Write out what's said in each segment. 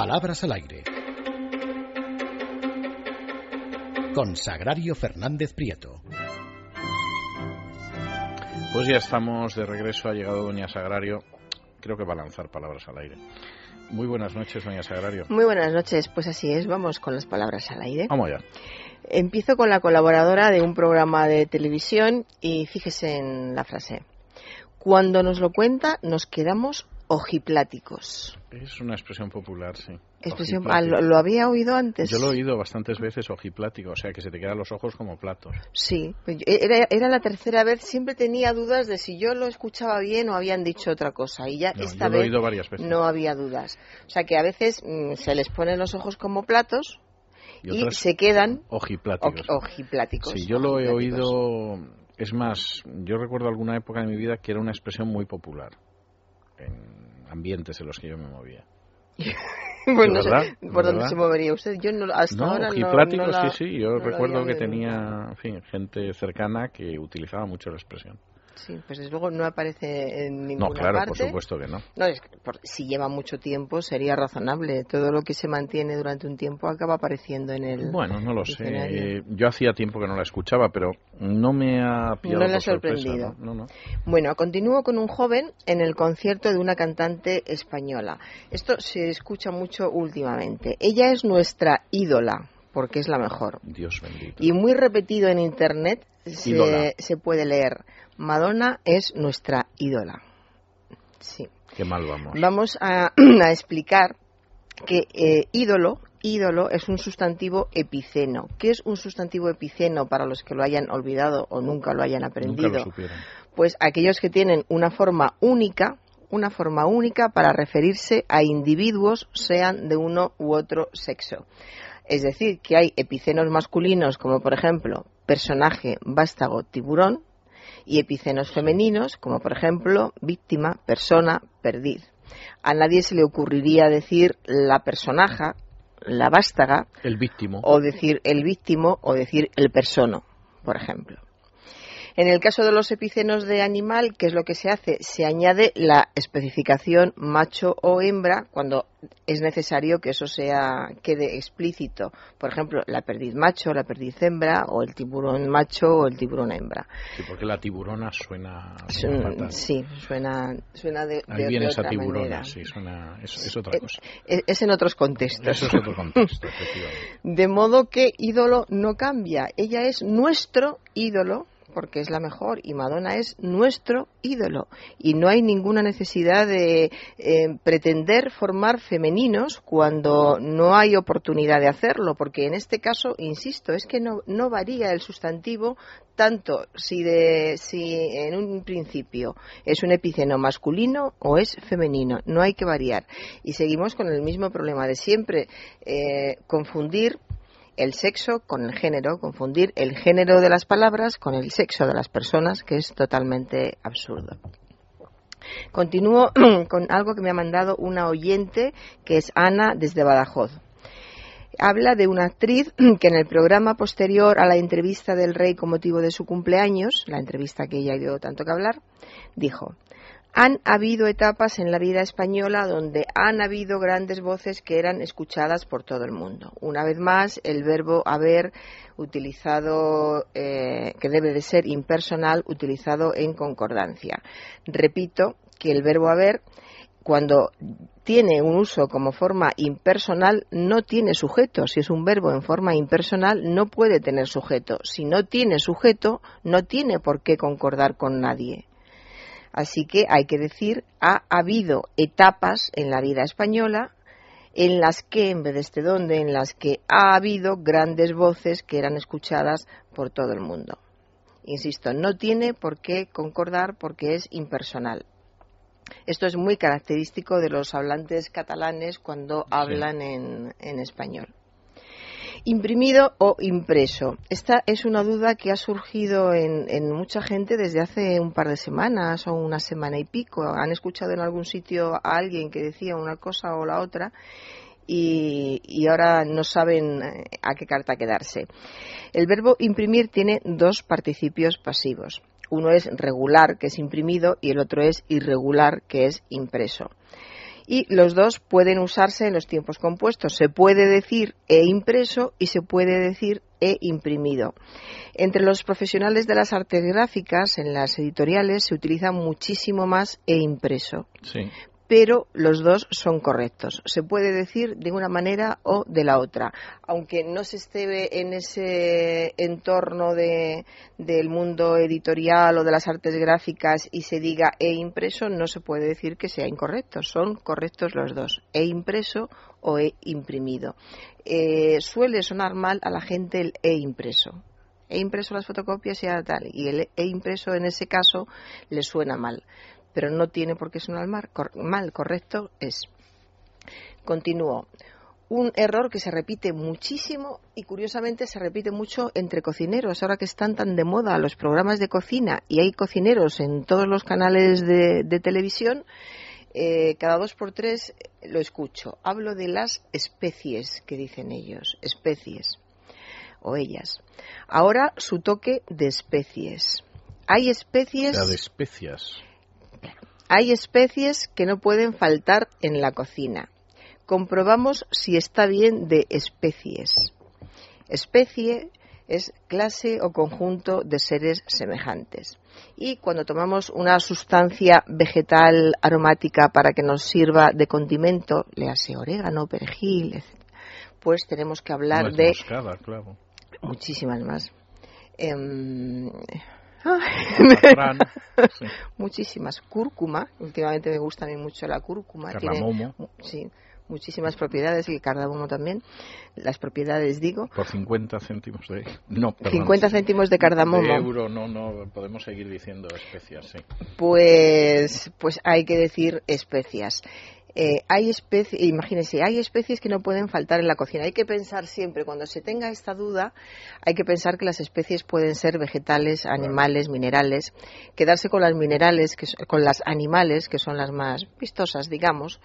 Palabras al aire. Con Sagrario Fernández Prieto. Pues ya estamos de regreso, ha llegado Doña Sagrario. Creo que va a lanzar palabras al aire. Muy buenas noches, Doña Sagrario. Muy buenas noches, pues así es, vamos con las palabras al aire. Vamos ya. Empiezo con la colaboradora de un programa de televisión y fíjese en la frase. Cuando nos lo cuenta, nos quedamos ojipláticos. Es una expresión popular, sí. Expresión, ah, ¿lo, ¿lo, había oído antes? Yo lo he oído bastantes veces, ojiplático, o sea, que se te quedan los ojos como platos. Sí, pues era, era, la tercera vez, siempre tenía dudas de si yo lo escuchaba bien o habían dicho otra cosa, y ya No, esta yo lo he vez oído varias veces. no había dudas. O sea, que a veces mm, se les ponen los ojos como platos Y se quedan Ojipláticos. ojipláticos. Sí, yo lo he oído. Es más, yo recuerdo alguna época de mi vida que era una expresión muy popular en ambientes en los que yo me movía. Pues no sé por dónde se movería usted. Yo no, hasta No, ahora no- la- sí, sí. Yo recuerdo que tenía, en fin, gente cercana que utilizaba mucho la expresión. Sí, pues desde luego no aparece en ninguna No, claro, parte. por supuesto que no. No, es por- si lleva mucho tiempo sería razonable. Todo lo que se mantiene durante un tiempo acaba apareciendo en el. Bueno, no lo sé. diccionario. Yo hacía tiempo que no la escuchaba, pero no me ha pillado No le ha sorpresa, sorprendido. No, no. Bueno, continúo con un joven en el concierto de una cantante española. Esto se escucha mucho últimamente. Ella es nuestra ídola, porque es la mejor. Dios bendito. Y muy repetido en internet se, se puede leer. Madonna es nuestra ídola. Sí. Qué mal vamos. Vamos a, a explicar que eh, ídolo, ídolo es un sustantivo epiceno. ¿Qué es un sustantivo epiceno para los que lo hayan olvidado o nunca lo hayan aprendido? lo. Pues aquellos que tienen una forma única, una forma única para referirse a individuos, sean de uno u otro sexo. Es decir, que hay epicenos masculinos como por ejemplo personaje, vástago, tiburón, y epicenos femeninos como por ejemplo víctima, persona, perdiz. A nadie se le ocurriría decir la personaja, la vástaga, El víctimo. o decir el víctimo o decir el persono, por ejemplo. En el caso de los epicenos de animal, ¿qué es lo que se hace? Se añade la especificación macho o hembra cuando es necesario que eso sea quede explícito. Por ejemplo, la perdiz macho, la perdiz hembra, o el tiburón macho o el tiburón hembra. Sí, porque la tiburona suena, sí, suena, suena de, Ahí de- viene de esa otra tiburona, manera. sí, suena, es, es otra Eh, cosa. Es, es en otros contextos. Eso es otro contexto, efectivamente. De modo que ídolo no cambia. Ella es nuestro ídolo porque es la mejor y Madonna es nuestro ídolo. Y no hay ninguna necesidad de eh, pretender formar femeninos cuando no hay oportunidad de hacerlo porque en este caso insisto es que no, no varía el sustantivo tanto si de si en un principio es un epiceno masculino o es femenino. No hay que variar. Y seguimos con el mismo problema de siempre eh, confundir el sexo con el género, confundir el género de las palabras con el sexo de las personas, que es totalmente absurdo. Continúo con algo que me ha mandado una oyente, que es Ana desde Badajoz. Habla de una actriz que en el programa posterior a la entrevista del rey con motivo de su cumpleaños, la entrevista que ella dio tanto que hablar, dijo, han habido etapas en la vida española donde han habido grandes voces que eran escuchadas por todo el mundo. Una vez más, el verbo haber utilizado, eh, que debe de ser impersonal, utilizado en concordancia. Repito que el verbo haber, cuando tiene un uso como forma impersonal, no tiene sujeto. Si es un verbo en forma impersonal, no puede tener sujeto. Si no tiene sujeto, no tiene por qué concordar con nadie. Así que hay que decir, ha habido etapas en la vida española en las que, en vez de este donde, en las que ha habido grandes voces que eran escuchadas por todo el mundo. Insisto, no tiene por qué concordar porque es impersonal. Esto es muy característico de los hablantes catalanes cuando hablan en, en español. Imprimido o impreso. Esta es una duda que ha surgido en, mucha gente desde hace un par de semanas o una semana y pico. Han escuchado en algún sitio a alguien que decía una cosa o la otra y, y ahora no saben eh, a qué carta quedarse. El verbo imprimir tiene dos participios pasivos. Uno es regular, que es imprimido, y el otro es irregular, que es impreso. Y los dos pueden usarse en los tiempos compuestos. Se puede decir he impreso y se puede decir he imprimido. Entre los profesionales de las artes gráficas, en las editoriales, se utiliza muchísimo más he impreso. Sí pero los dos son correctos. Se puede decir de una manera o de la otra. Aunque no se esté en ese entorno de, del mundo editorial o de las artes gráficas y se diga he impreso, no se puede decir que sea incorrecto. Son correctos los dos. He impreso o he imprimido. Eh, suele sonar mal a la gente el he impreso he impreso las fotocopias y tal, y el he impreso en ese caso le suena mal pero no tiene por qué sonar mal, mal correcto es. Continúo. Un error que se repite muchísimo y curiosamente se repite mucho entre cocineros. Ahora que están tan de moda los programas de cocina y hay cocineros en todos los canales de, televisión, eh, cada dos por tres lo escucho. Hablo de las especies que dicen ellos, especies o ellas. Ahora su toque de especies. Hay especies. La de especias. Hay especies que no pueden faltar en la cocina. Comprobamos si está bien de especies. Especie es clase o conjunto de seres semejantes. Y cuando tomamos una sustancia vegetal aromática para que nos sirva de condimento, le hace orégano, perejil, etc., pues tenemos que hablar de muchísimas más. Muchísimas. Cúrcuma, últimamente me gusta a mí mucho la cúrcuma. Cardamomo. sí, muchísimas propiedades y el cardamomo también. Las propiedades, digo. Por 50 céntimos de. No, 50 céntimos de cardamomo. De euro, no, no, podemos seguir diciendo especias, sí. Pues, pues hay que decir especias. Eh, hay especies, imagínense, hay especies que no pueden faltar en la cocina. Hay que pensar siempre, cuando se tenga esta duda, hay que pensar que las especies pueden ser vegetales, animales, minerales. Quedarse con las minerales, que, con las animales, que son las más vistosas, digamos,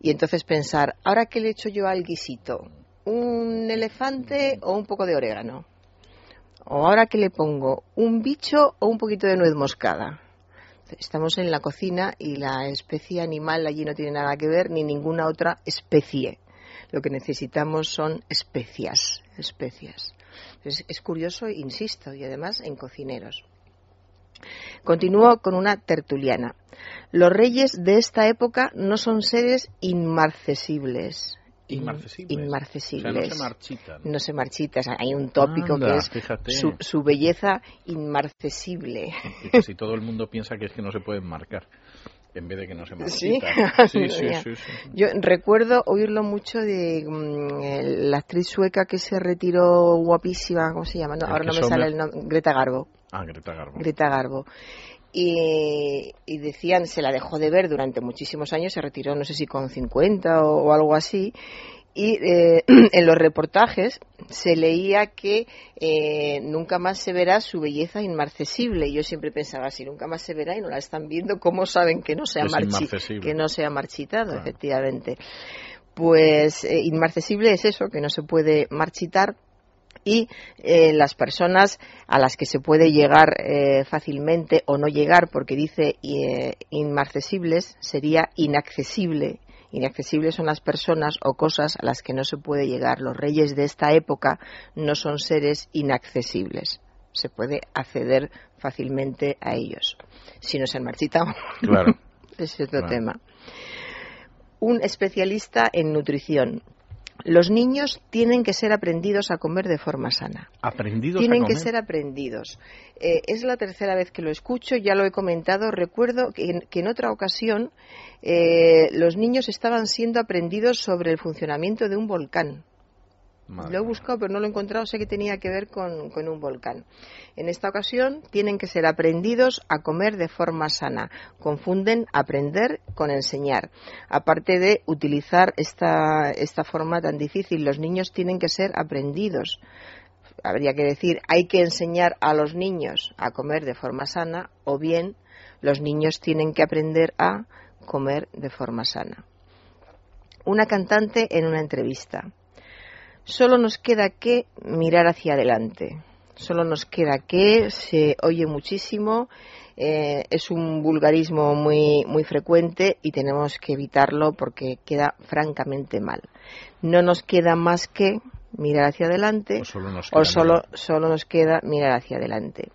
y entonces pensar, ¿ahora qué le echo yo al guisito? ¿Un elefante o un poco de orégano? ¿O ahora qué le pongo? ¿Un bicho o un poquito de nuez moscada? Estamos en la cocina y la especie animal allí no tiene nada que ver ni ninguna otra especie. Lo que necesitamos son especias, especias. Es, curioso, insisto, y además en cocineros. Continúo con una tertuliana. Los reyes de esta época no son seres inmarcesibles inmarcesibles. no se marchitan. No se marchitan. hay un tópico que es su, belleza inmarcesible. Y casi todo el mundo piensa que es que no se pueden marcar en vez de que no se marchitan. Sí, sí, sí, Yo recuerdo oírlo mucho de mm, la actriz sueca que se retiró guapísima, ¿cómo se llama? ahora no me sale el nombre. Greta Garbo. Ah, Greta Garbo. Greta Garbo. Y, decían, se la dejó de ver durante muchísimos años, se retiró no sé si con 50 o, algo así, y eh, en los reportajes se leía que eh, nunca más se verá su belleza inmarcesible. Y yo siempre pensaba, si nunca más se verá y no la están viendo, ¿cómo saben que no se ha, que no se ha marchitado, efectivamente? Pues eh, inmarcesible es eso, que no se puede marchitar y eh, las personas a las que se puede llegar eh, fácilmente o no llegar porque dice eh, inmarcesibles sería inaccesible. Inaccesibles son las personas o cosas a las que no se puede llegar. Los reyes de esta época no son seres inaccesibles. Se puede acceder fácilmente a ellos. Si no se han marchitado. Claro. es otro tema. Un especialista en nutrición los niños tienen que ser aprendidos a comer de forma sana. ¿Aprendidos tienen a que ser aprendidos. Eh, es la tercera vez que lo escucho, ya lo he comentado. Recuerdo que en, otra ocasión eh, los niños estaban siendo aprendidos sobre el funcionamiento de un volcán. Lo he buscado, pero no lo he encontrado. Sé que tenía que ver con, un volcán. En esta ocasión tienen que ser aprendidos a comer de forma sana. Confunden aprender con enseñar. Aparte de utilizar esta, esta forma tan difícil, los niños tienen que ser aprendidos. Habría que decir, hay que enseñar a los niños a comer de forma sana o bien los niños tienen que aprender a comer de forma sana. Una cantante en una entrevista Solo nos queda que mirar hacia adelante. Solo nos queda que se oye muchísimo eh, es un vulgarismo muy, muy frecuente y tenemos que evitarlo porque queda francamente mal. No nos queda más que mirar hacia adelante O solo nos queda solo, solo nos queda mirar hacia adelante.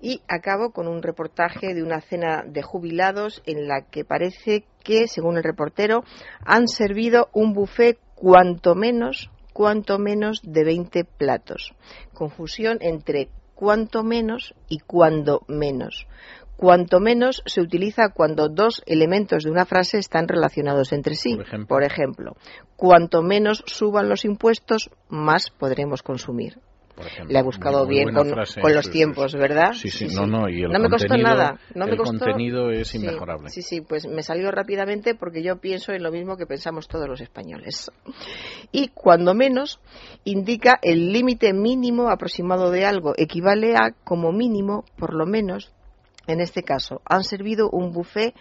Y acabo con un reportaje de una cena de jubilados en la que parece que, según el reportero, han servido un buffet cuanto menos, cuanto menos de 20 platos. Confusión entre cuanto menos y cuando menos. Cuanto menos se utiliza cuando dos elementos de una frase están relacionados entre sí. Por ejemplo. Por ejemplo, cuanto menos suban los impuestos, más podremos consumir. Por ejemplo. Le he buscado Muy- muy bien con, frase, con los sí, sí, tiempos, sí. ¿verdad? Sí, sí, no, no, y el no me costó nada. No me el costó- contenido es Sí, inmejorable. Sí, sí, pues me salió rápidamente porque yo pienso en lo mismo que pensamos todos los españoles. Y cuando menos indica el límite mínimo aproximado de algo, equivale a como mínimo, por lo menos, en este caso, han servido un buffet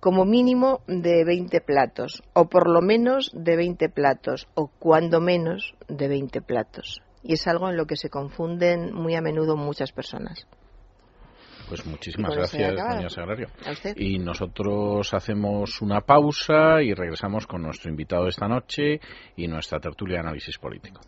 como mínimo de 20 platos, o por lo menos de 20 platos, o cuando menos de 20 platos. Y es algo en lo que se confunden muy a menudo muchas personas. Pues muchísimas ya gracias, doña Sagrario. Y nosotros hacemos una pausa y regresamos con nuestro invitado de esta noche y nuestra tertulia de análisis político.